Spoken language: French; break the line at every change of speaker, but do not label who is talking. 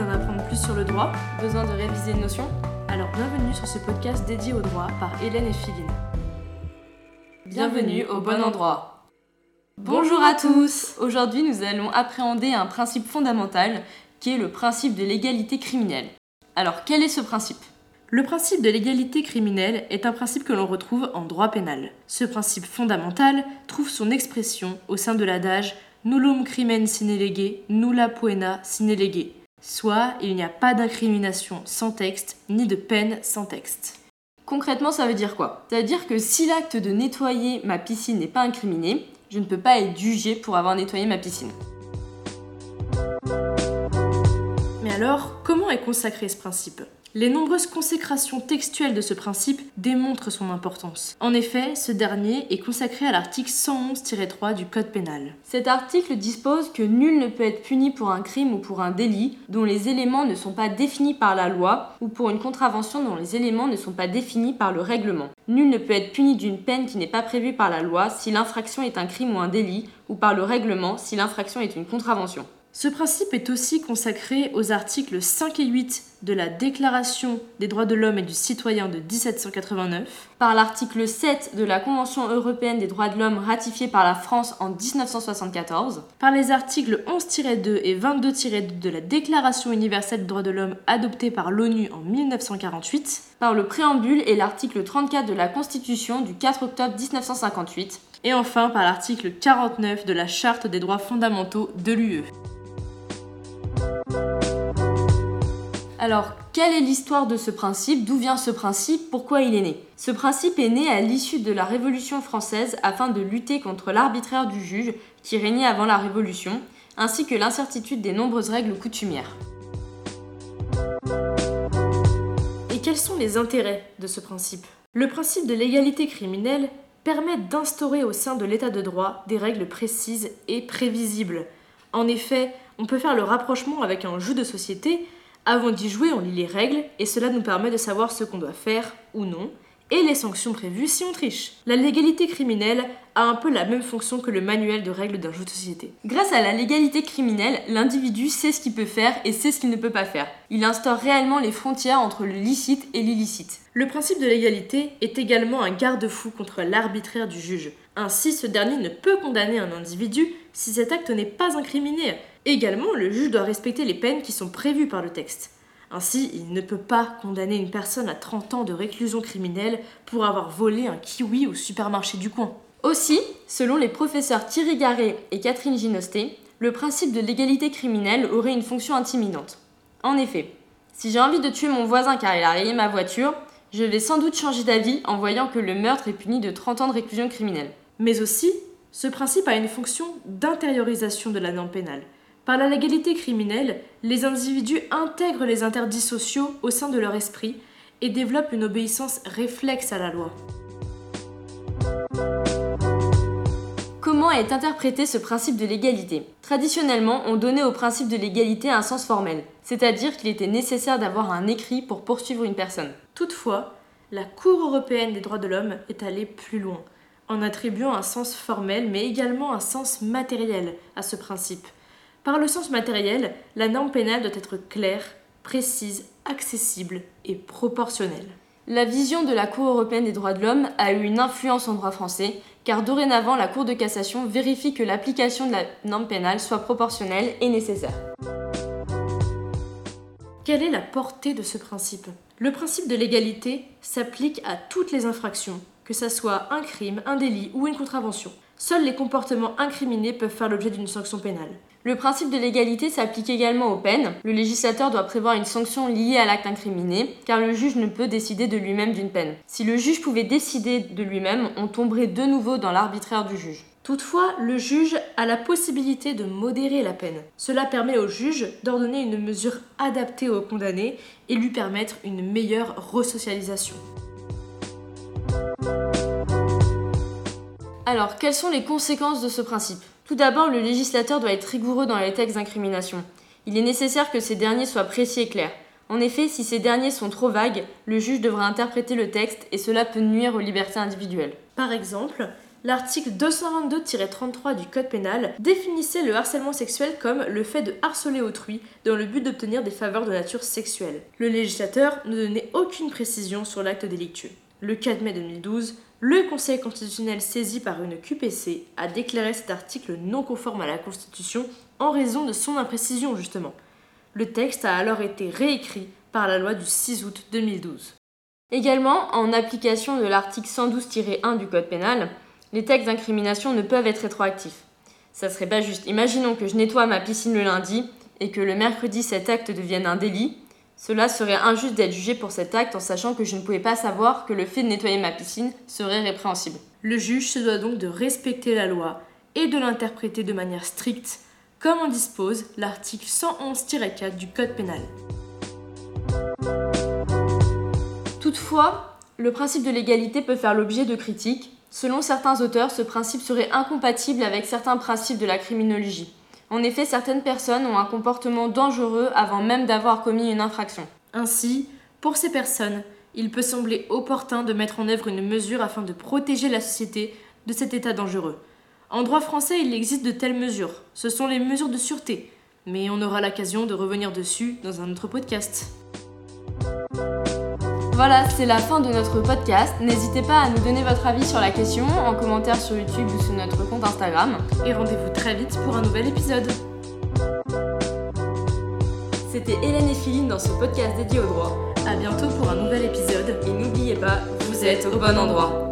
d'en apprendre plus sur le droit
Besoin de réviser une notion
Alors bienvenue sur ce podcast dédié au droit par Hélène et Philine.
Bienvenue au bon endroit. Bonjour à tous Aujourd'hui nous allons appréhender un principe fondamental qui est le principe de l'égalité criminelle. Alors quel est ce principe?
Le principe de l'égalité criminelle est un principe que l'on retrouve en droit pénal. Ce principe fondamental trouve son expression au sein de l'adage nullum crimen sine lege, nulla poena sine lege, soit il n'y a pas d'incrimination sans texte, ni de peine sans texte.
Concrètement, ça veut dire quoi? Ça veut dire que si l'acte de nettoyer ma piscine n'est pas incriminé, je ne peux pas être jugé pour avoir nettoyé ma piscine.
Mais alors, comment est consacré ce principe? Les nombreuses consécrations textuelles de ce principe démontrent son importance. En effet, ce dernier est consacré à l'article 111-3 du Code pénal.
Cet article dispose que nul ne peut être puni pour un crime ou pour un délit dont les éléments ne sont pas définis par la loi ou pour une contravention dont les éléments ne sont pas définis par le règlement. Nul ne peut être puni d'une peine qui n'est pas prévue par la loi si l'infraction est un crime ou un délit ou par le règlement si l'infraction est une contravention.
Ce principe est aussi consacré aux articles 5 et 8 de la Déclaration des droits de l'homme et du citoyen de 1789,
par l'article 7 de la Convention européenne des droits de l'homme ratifiée par la France en 1974,
par les articles 11-2 et 22-2 de la Déclaration universelle des droits de l'homme adoptée par l'ONU en 1948,
par le préambule et l'article 34 de la Constitution du 4 octobre 1958,
et enfin par l'article 49 de la Charte des droits fondamentaux de l'UE.
Alors, quelle est l'histoire de ce principe? D'où vient ce principe? Pourquoi il est né? Ce principe est né à l'issue de la Révolution française afin de lutter contre l'arbitraire du juge qui régnait avant la Révolution, ainsi que l'incertitude des nombreuses règles coutumières.
Et quels sont les intérêts de ce principe? Le principe de l'égalité criminelle permet d'instaurer au sein de l'état de droit des règles précises et prévisibles. En effet, on peut faire le rapprochement avec un jeu de société avant d'y jouer, on lit les règles et cela nous permet de savoir ce qu'on doit faire ou non et les sanctions prévues si on triche. La légalité criminelle a un peu la même fonction que le manuel de règles d'un jeu de société.
Grâce à la légalité criminelle, l'individu sait ce qu'il peut faire et sait ce qu'il ne peut pas faire. Il instaure réellement les frontières entre le licite et l'illicite.
Le principe de l'égalité est également un garde-fou contre l'arbitraire du juge. Ainsi, ce dernier ne peut condamner un individu si cet acte n'est pas incriminé, Également, le juge doit respecter les peines qui sont prévues par le texte. Ainsi, il ne peut pas condamner une personne à 30 ans de réclusion criminelle pour avoir volé un kiwi au supermarché du coin.
Aussi, selon les professeurs Thierry Garret et Catherine Ginosté, le principe de l'égalité criminelle aurait une fonction intimidante. En effet, si j'ai envie de tuer mon voisin car il a rayé ma voiture, je vais sans doute changer d'avis en voyant que le meurtre est puni de 30 ans de réclusion criminelle.
Mais aussi, ce principe a une fonction d'intériorisation de la norme pénale. Par la légalité criminelle, les individus intègrent les interdits sociaux au sein de leur esprit et développent une obéissance réflexe à la loi.
Comment est interprété ce principe de l'égalité? Traditionnellement, on donnait au principe de l'égalité un sens formel, c'est-à-dire qu'il était nécessaire d'avoir un écrit pour poursuivre une personne.
Toutefois, la Cour européenne des droits de l'homme est allée plus loin, en attribuant un sens formel mais également un sens matériel à ce principe, par le sens matériel, la norme pénale doit être claire, précise, accessible et proportionnelle.
La vision de la Cour européenne des droits de l'homme a eu une influence en droit français, car dorénavant la Cour de cassation vérifie que l'application de la norme pénale soit proportionnelle et nécessaire.
Quelle est la portée de ce principe? Le principe de l'égalité s'applique à toutes les infractions, que ce soit un crime, un délit ou une contravention. Seuls les comportements incriminés peuvent faire l'objet d'une sanction pénale.
Le principe de l'égalité s'applique également aux peines. Le législateur doit prévoir une sanction liée à l'acte incriminé, car le juge ne peut décider de lui-même d'une peine. Si le juge pouvait décider de lui-même, on tomberait de nouveau dans l'arbitraire du juge.
Toutefois, le juge a la possibilité de modérer la peine. Cela permet au juge d'ordonner une mesure adaptée au condamné et lui permettre une meilleure resocialisation.
Alors, quelles sont les conséquences de ce principe? Tout d'abord, le législateur doit être rigoureux dans les textes d'incrimination. Il est nécessaire que ces derniers soient précis et clairs. En effet, si ces derniers sont trop vagues, le juge devra interpréter le texte et cela peut nuire aux libertés individuelles.
Par exemple, L'article 222-33 du Code pénal définissait le harcèlement sexuel comme le fait de harceler autrui dans le but d'obtenir des faveurs de nature sexuelle. Le législateur ne donnait aucune précision sur l'acte délictueux. Le 4 mai 2012, le Conseil constitutionnel saisi par une QPC a déclaré cet article non conforme à la Constitution en raison de son imprécision justement. Le texte a alors été réécrit par la loi du 6 août 2012.
Également, en application de l'article 112-1 du Code pénal, les textes d'incrimination ne peuvent être rétroactifs. Ça serait pas juste. Imaginons que je nettoie ma piscine le lundi et que le mercredi cet acte devienne un délit. Cela serait injuste d'être jugé pour cet acte en sachant que je ne pouvais pas savoir que le fait de nettoyer ma piscine serait répréhensible.
Le juge se doit donc de respecter la loi et de l'interpréter de manière stricte, comme en dispose l'article 111-4 du Code pénal.
Toutefois, le principe de l'égalité peut faire l'objet de critiques. Selon certains auteurs, ce principe serait incompatible avec certains principes de la criminologie. En effet, certaines personnes ont un comportement dangereux avant même d'avoir commis une infraction.
Ainsi, pour ces personnes, il peut sembler opportun de mettre en œuvre une mesure afin de protéger la société de cet état dangereux. En droit français, il existe de telles mesures. Ce sont les mesures de sûreté. Mais on aura l'occasion de revenir dessus dans un autre podcast.
Voilà, c'est la fin de notre podcast. N'hésitez pas à nous donner votre avis sur la question en commentaire sur YouTube ou sur notre compte Instagram.
Et rendez-vous très vite pour un nouvel épisode.
C'était Hélène et Philine dans ce podcast dédié au droit.
A bientôt pour un nouvel épisode.
Et n'oubliez pas, vous êtes au bon endroit.